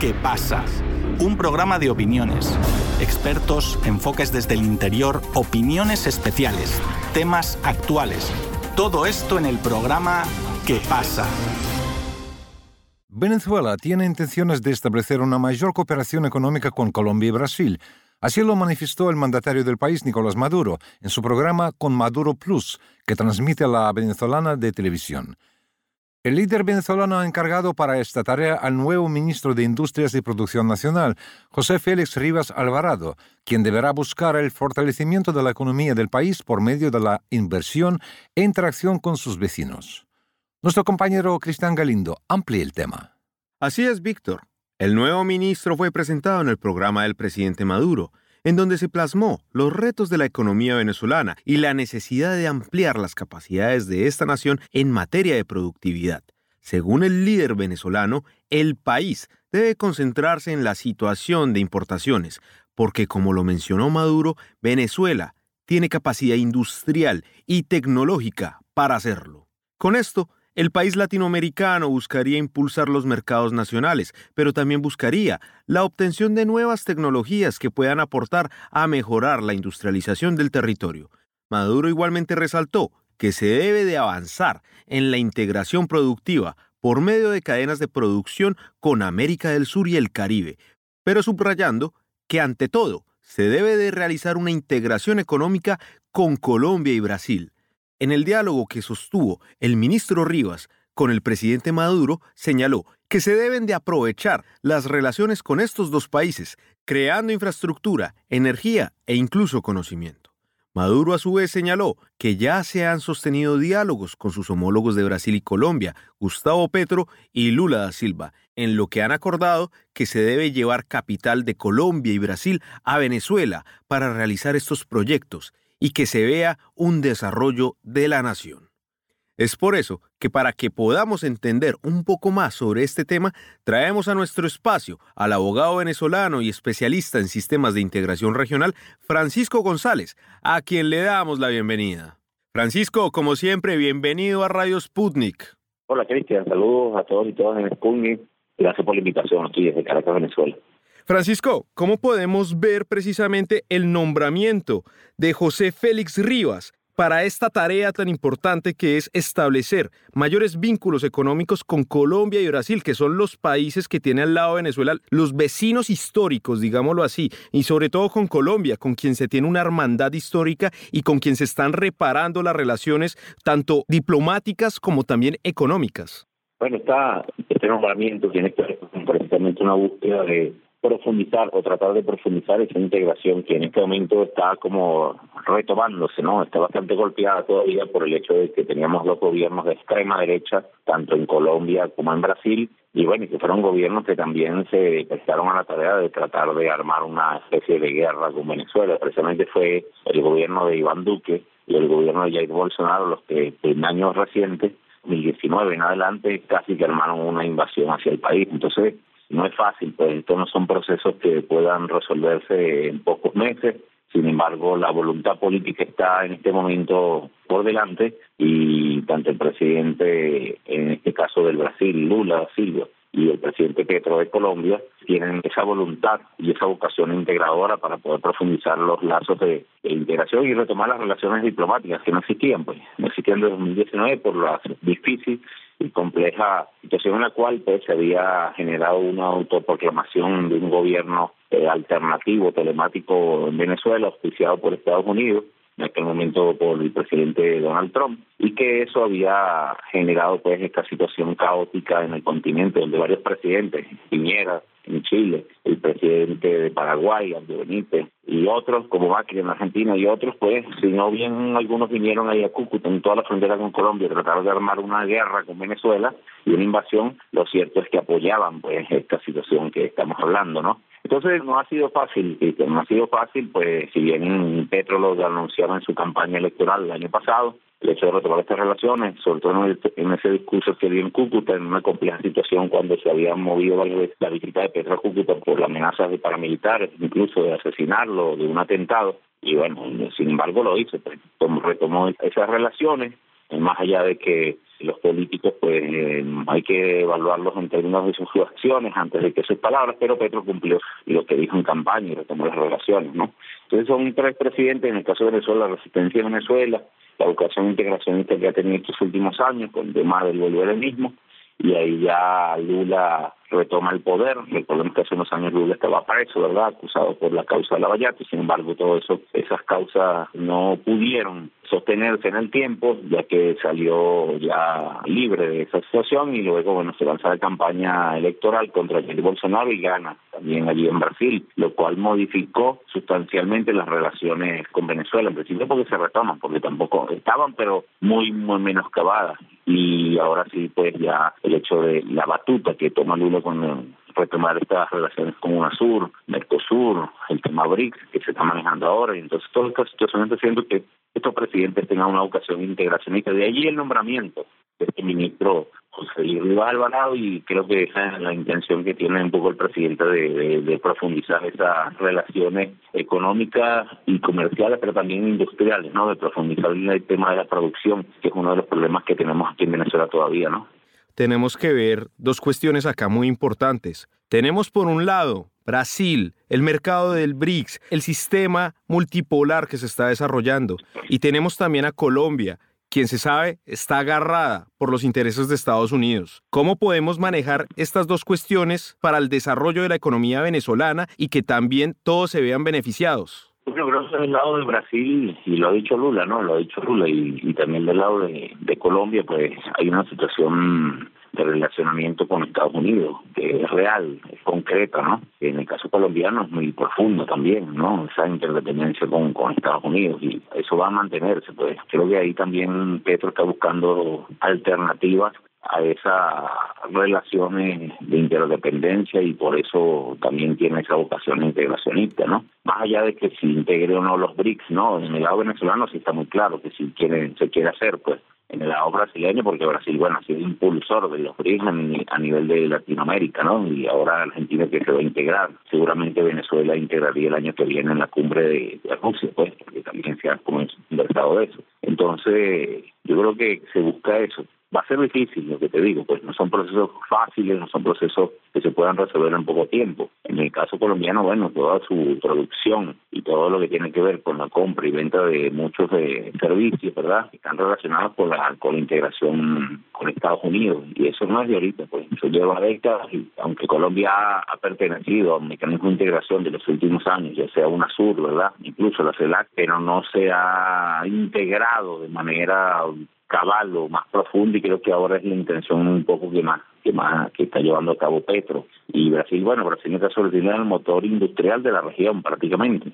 ¿Qué pasa? Un programa de opiniones, expertos, enfoques desde el interior, opiniones especiales, temas actuales. Todo esto en el programa ¿Qué pasa? Venezuela tiene intenciones de establecer una mayor cooperación económica con Colombia y Brasil. Así lo manifestó el mandatario del país, Nicolás Maduro, en su programa Con Maduro Plus, que transmite a la venezolana de televisión. El líder venezolano ha encargado para esta tarea al nuevo ministro de Industrias y Producción Nacional, José Félix Rivas Alvarado, quien deberá buscar el fortalecimiento de la economía del país por medio de la inversión e interacción con sus vecinos. Nuestro compañero Cristian Galindo amplía el tema. Así es, Víctor. El nuevo ministro fue presentado en el programa del presidente Maduro, en donde se plasmó los retos de la economía venezolana y la necesidad de ampliar las capacidades de esta nación en materia de productividad. Según el líder venezolano, el país debe concentrarse en la situación de importaciones, porque como lo mencionó Maduro, Venezuela tiene capacidad industrial y tecnológica para hacerlo. Con esto, el país latinoamericano buscaría impulsar los mercados nacionales, pero también buscaría la obtención de nuevas tecnologías que puedan aportar a mejorar la industrialización del territorio. Maduro igualmente resaltó que se debe de avanzar en la integración productiva por medio de cadenas de producción con América del Sur y el Caribe, pero subrayando que ante todo se debe de realizar una integración económica con Colombia y Brasil. En el diálogo que sostuvo el ministro Rivas con el presidente Maduro, señaló que se deben de aprovechar las relaciones con estos dos países, creando infraestructura, energía e incluso conocimiento. Maduro a su vez señaló que ya se han sostenido diálogos con sus homólogos de Brasil y Colombia, Gustavo Petro y Lula da Silva, en lo que han acordado que se debe llevar capital de Colombia y Brasil a Venezuela para realizar estos proyectos y que se vea un desarrollo de la nación. Es por eso que para que podamos entender un poco más sobre este tema, traemos a nuestro espacio al abogado venezolano y especialista en sistemas de integración regional, Francisco González, a quien le damos la bienvenida. Francisco, como siempre, bienvenido a Radio Sputnik. Hola Cristian, saludos a todos y todas en Sputnik. Gracias por la invitación aquí desde Caracas, Venezuela. Francisco, ¿cómo podemos ver precisamente el nombramiento de José Félix Rivas para esta tarea tan importante que es establecer mayores vínculos económicos con Colombia y Brasil, que son los países que tiene al lado Venezuela, los vecinos históricos, digámoslo así, y sobre todo con Colombia, con quien se tiene una hermandad histórica y con quien se están reparando las relaciones tanto diplomáticas como también económicas? Bueno, está, este nombramiento tiene que ver con precisamente una búsqueda de profundizar o tratar de profundizar esa integración que en este momento está como retomándose, ¿no? Está bastante golpeada todavía por el hecho de que teníamos dos gobiernos de extrema derecha, tanto en Colombia como en Brasil, y bueno, que fueron gobiernos que también se prestaron a la tarea de tratar de armar una especie de guerra con Venezuela. Precisamente fue el gobierno de Iván Duque y el gobierno de Jair Bolsonaro los que en años recientes 2019 en adelante casi que armaron una invasión hacia el país. Entonces, no es fácil, pues estos no son procesos que puedan resolverse en pocos meses. Sin embargo, la voluntad política está en este momento por delante y tanto el presidente, en este caso del Brasil, Lula Silva, y el presidente Petro de Colombia tienen esa voluntad y esa vocación integradora para poder profundizar los lazos de, integración y retomar las relaciones diplomáticas que no existían, pues no existían desde 2019 por la difícil y compleja situación en la cual pues se había generado una autoproclamación de un gobierno eh, alternativo telemático en Venezuela auspiciado por Estados Unidos en aquel momento por el presidente Donald Trump y que eso había generado pues esta situación caótica en el continente donde varios presidentes, Piñera en Chile, el presidente de Paraguay, Andrés Benítez, y otros, como Macri en Argentina y otros, pues, si no bien algunos vinieron ahí a Cúcuta, en toda la frontera con Colombia, trataron de armar una guerra con Venezuela y una invasión, lo cierto es que apoyaban, pues, esta situación que estamos hablando, ¿no? Entonces no ha sido fácil, no ha sido fácil, pues si bien Petro lo anunciaba en su campaña electoral el año pasado, el hecho de retomar estas relaciones, sobre todo en, ese discurso que dio en Cúcuta, en una compleja situación cuando se había movido la visita de Petro a Cúcuta por la amenazas de paramilitares, incluso de asesinarlo, de un atentado, y bueno, sin embargo lo hizo, pues, retomó esas relaciones, más allá de que los políticos pues eh, hay que evaluarlos en términos de sus acciones antes de que sus palabras, pero Petro cumplió lo que dijo en campaña y retomó las relaciones, ¿no? Entonces son tres presidentes, en el caso de Venezuela, la resistencia de Venezuela, la educación integracionista que ha tenido estos últimos años, con el tema del volver mismo, y ahí ya Lula retoma el poder. Recordemos que hace unos años Lula estaba preso, ¿verdad? Acusado por la causa de la Vallata, sin embargo, todo eso, esas causas no pudieron sostenerse en el tiempo, ya que salió ya libre de esa situación y luego, bueno, se lanza la campaña electoral contra Jair Bolsonaro y gana también allí en Brasil, lo cual modificó sustancialmente las relaciones con Venezuela, en principio porque se retoman, porque tampoco estaban, pero muy, muy menoscabadas. Y ahora sí, pues ya el hecho de la batuta que toma Lula con retomar estas relaciones con UNASUR, Mercosur, el tema BRICS que se está manejando ahora, y entonces todas estas situaciones haciendo que estos presidentes tengan una vocación integracionista. De allí el nombramiento de este ministro José Luis Alvarado y creo que esa es la intención que tiene un poco el presidente de, profundizar esas relaciones económicas y comerciales, pero también industriales, ¿no? De profundizar el tema de la producción, que es uno de los problemas que tenemos aquí en Venezuela todavía, ¿no? tenemos que ver dos cuestiones acá muy importantes. Tenemos por un lado Brasil, el mercado del BRICS, el sistema multipolar que se está desarrollando. Y tenemos también a Colombia, quien se sabe está agarrada por los intereses de Estados Unidos. ¿Cómo podemos manejar estas dos cuestiones para el desarrollo de la economía venezolana y que también todos se vean beneficiados? Yo creo que del lado de Brasil, y lo ha dicho Lula, ¿no? Lo ha dicho Lula, y, también del lado de, Colombia, pues hay una situación de relacionamiento con Estados Unidos, que es real, es concreta, ¿no? En el caso colombiano es muy profundo también, ¿no? Esa interdependencia con, con Estados Unidos y eso va a mantenerse, pues. Creo que ahí también Petro está buscando alternativas a esas relaciones de interdependencia y por eso también tiene esa vocación integracionista, ¿no? Más allá de que si integre o no los BRICS, ¿no? En el lado venezolano sí está muy claro que si quiere, se quiere hacer, pues en el lado brasileño, porque Brasil, bueno, ha sido impulsor de los BRICS a nivel de Latinoamérica, ¿no? Y ahora Argentina que se va a integrar. Seguramente Venezuela integraría el año que viene en la cumbre de, Rusia, pues, porque también se ha conversado de eso. Entonces, yo creo que se busca eso, va a ser difícil, lo que te digo, pues no son procesos fáciles, no son procesos que se puedan resolver en poco tiempo. En el caso colombiano, bueno, toda su producción y todo lo que tiene que ver con la compra y venta de muchos de servicios, ¿verdad? Están relacionados con la, con la integración con Estados Unidos y eso no es de ahorita, pues eso lleva décadas y aunque Colombia ha, pertenecido a un mecanismo de integración de los últimos años, ya sea UNASUR, ¿verdad? Incluso la CELAC, pero no se ha integrado de manera cabal o más profundo y creo que ahora es la intención un poco que más que más que está llevando a cabo Petro y Brasil bueno Brasil está sobre el motor industrial de la región prácticamente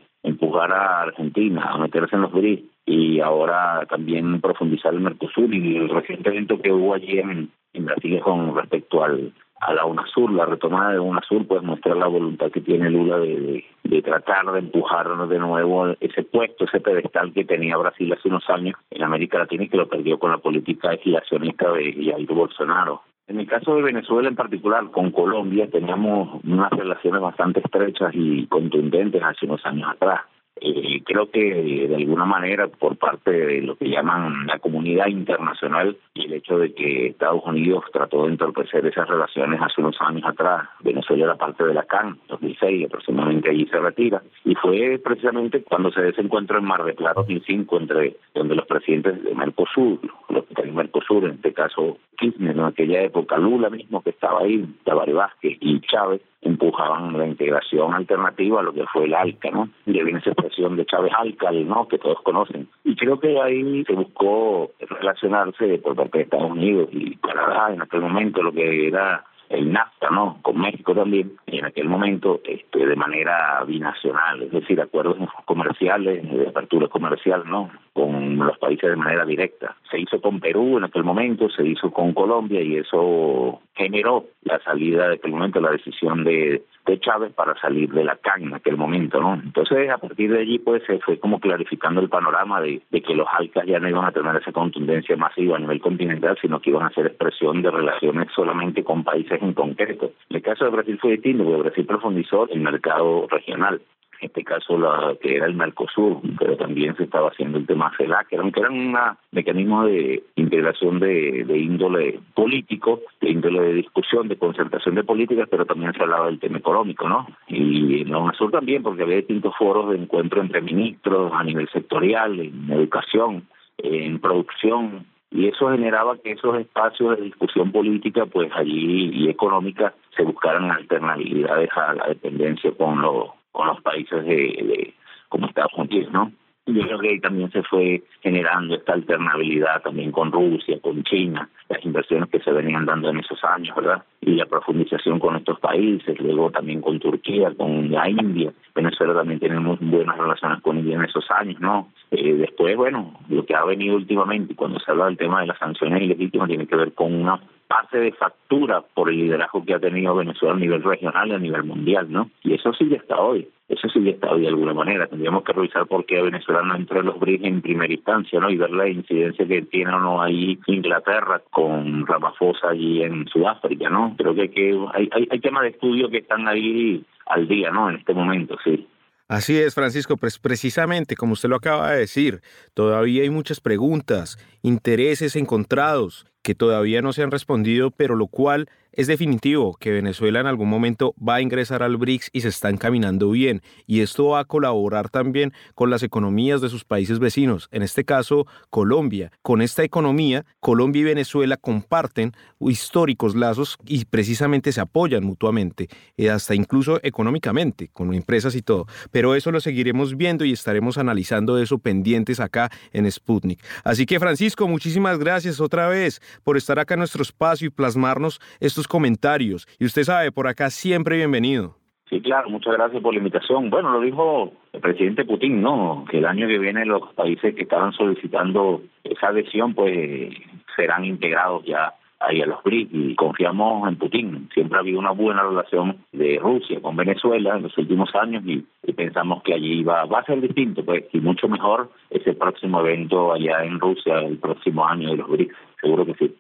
empujar a Argentina a meterse en los BRICS y ahora también profundizar el Mercosur y el reciente evento que hubo allí en, en Brasil con respecto al a la UNASUR, la retomada de UNASUR, pues mostrar la voluntad que tiene Lula de, de, tratar de empujar de nuevo ese puesto, ese pedestal que tenía Brasil hace unos años en América Latina y que lo perdió con la política legislacionista de Jair Bolsonaro. En el caso de Venezuela en particular, con Colombia teníamos unas relaciones bastante estrechas y contundentes hace unos años atrás. Eh, creo que de alguna manera por parte de lo que llaman la comunidad internacional y el hecho de que Estados Unidos trató de entorpecer esas relaciones hace unos años atrás, Venezuela era parte de la CAN, 2006, aproximadamente allí se retira, y fue precisamente cuando se desencuentra en Mar de Plata 2005 entre donde los presidentes de Mercosur, los que Mercosur, en este caso Kirchner, en aquella época Lula mismo que estaba ahí, Tabaré Vázquez y Chávez, empujaban la integración alternativa a lo que fue el ALCA, ¿no? Y viene esa de Chávez Alcal, ¿no? Que todos conocen. Y creo que ahí se buscó relacionarse por parte de Estados Unidos y Canadá en aquel momento lo que era el NAFTA, ¿no? Con México también, y en aquel momento este, de manera binacional, es decir, acuerdos comerciales, de apertura comercial, ¿no? Con los países de manera directa. Se hizo con Perú en aquel momento, se hizo con Colombia y eso generó la salida de aquel momento, la decisión de, de Chávez para salir de la CAN en aquel momento, ¿no? Entonces, a partir de allí, pues, se fue como clarificando el panorama de, de que los ALCAS ya no iban a tener esa contundencia masiva a nivel continental, sino que iban a ser expresión de relaciones solamente con países en concreto. En el caso de Brasil fue distinto, porque Brasil profundizó el mercado regional este caso la que era el Mercosur, pero también se estaba haciendo el tema CELAC, que eran, que eran un mecanismo de integración de, de índole político, de índole de discusión, de concertación de políticas, pero también se hablaba del tema económico, ¿no? Y en la UNASUR también, porque había distintos foros de encuentro entre ministros a nivel sectorial, en educación, en producción, y eso generaba que esos espacios de discusión política, pues allí y económica, se buscaran alternabilidades a la dependencia con los con los países de, de como Estados Unidos, ¿no? Yo creo que ahí también se fue generando esta alternabilidad también con Rusia, con China, las inversiones que se venían dando en esos años, ¿verdad? Y la profundización con estos países, luego también con Turquía, con la India. Venezuela también tiene muy buenas relaciones con India en esos años, ¿no? Eh, después, bueno, lo que ha venido últimamente, cuando se habla del tema de las sanciones ilegítimas, tiene que ver con una pase de factura por el liderazgo que ha tenido Venezuela a nivel regional y a nivel mundial, ¿no? Y eso sigue hasta hoy, eso sigue hasta hoy de alguna manera. Tendríamos que revisar por qué Venezuela no entró en los BRICS en primera instancia, ¿no? Y ver la incidencia que tiene o no ahí Inglaterra con Ramaphosa allí en Sudáfrica, ¿no? Creo que, que hay, hay, hay temas de estudio que están ahí al día, ¿no? En este momento, sí. Así es, Francisco, pues precisamente como usted lo acaba de decir, todavía hay muchas preguntas, intereses encontrados que todavía no se han respondido, pero lo cual es definitivo que Venezuela en algún momento va a ingresar al BRICS y se está encaminando bien. Y esto va a colaborar también con las economías de sus países vecinos, en este caso Colombia. Con esta economía, Colombia y Venezuela comparten históricos lazos y precisamente se apoyan mutuamente, eh, hasta incluso económicamente, con empresas y todo. Pero eso lo seguiremos viendo y estaremos analizando eso pendientes acá en Sputnik. Así que Francisco, muchísimas gracias otra vez por estar acá en nuestro espacio y plasmarnos estos comentarios. Y usted sabe, por acá siempre bienvenido. Sí, claro, muchas gracias por la invitación. Bueno, lo dijo el presidente Putin, ¿no? Que el año que viene los países que estaban solicitando esa adhesión, pues serán integrados ya ahí a los BRICS y confiamos en Putin. Siempre ha habido una buena relación de Rusia con Venezuela en los últimos años y, pensamos que allí va, va a ser distinto, pues, y mucho mejor ese próximo evento allá en Rusia el próximo año de los BRICS. Seguro que sí.